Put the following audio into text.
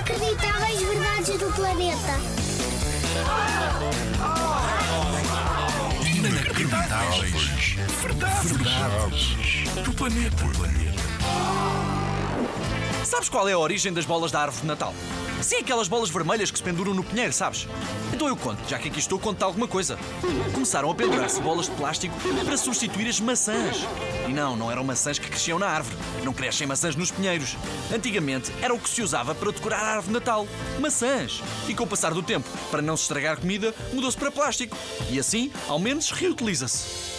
Inacreditáveis verdades do planeta. Inacreditáveis. Verdades. Do planeta. Sabes qual é a origem das bolas da árvore de Natal? Sim, aquelas bolas vermelhas que se penduram no pinheiro, sabes? Então eu conto, já que aqui estou, conto alguma coisa. Começaram a pendurar-se bolas de plástico para substituir as maçãs. E não, não eram maçãs que cresciam na árvore. Não crescem maçãs nos pinheiros. Antigamente era o que se usava para decorar a árvore de Natal. Maçãs. E com o passar do tempo, para não se estragar comida, mudou-se para plástico. E assim, ao menos, reutiliza-se.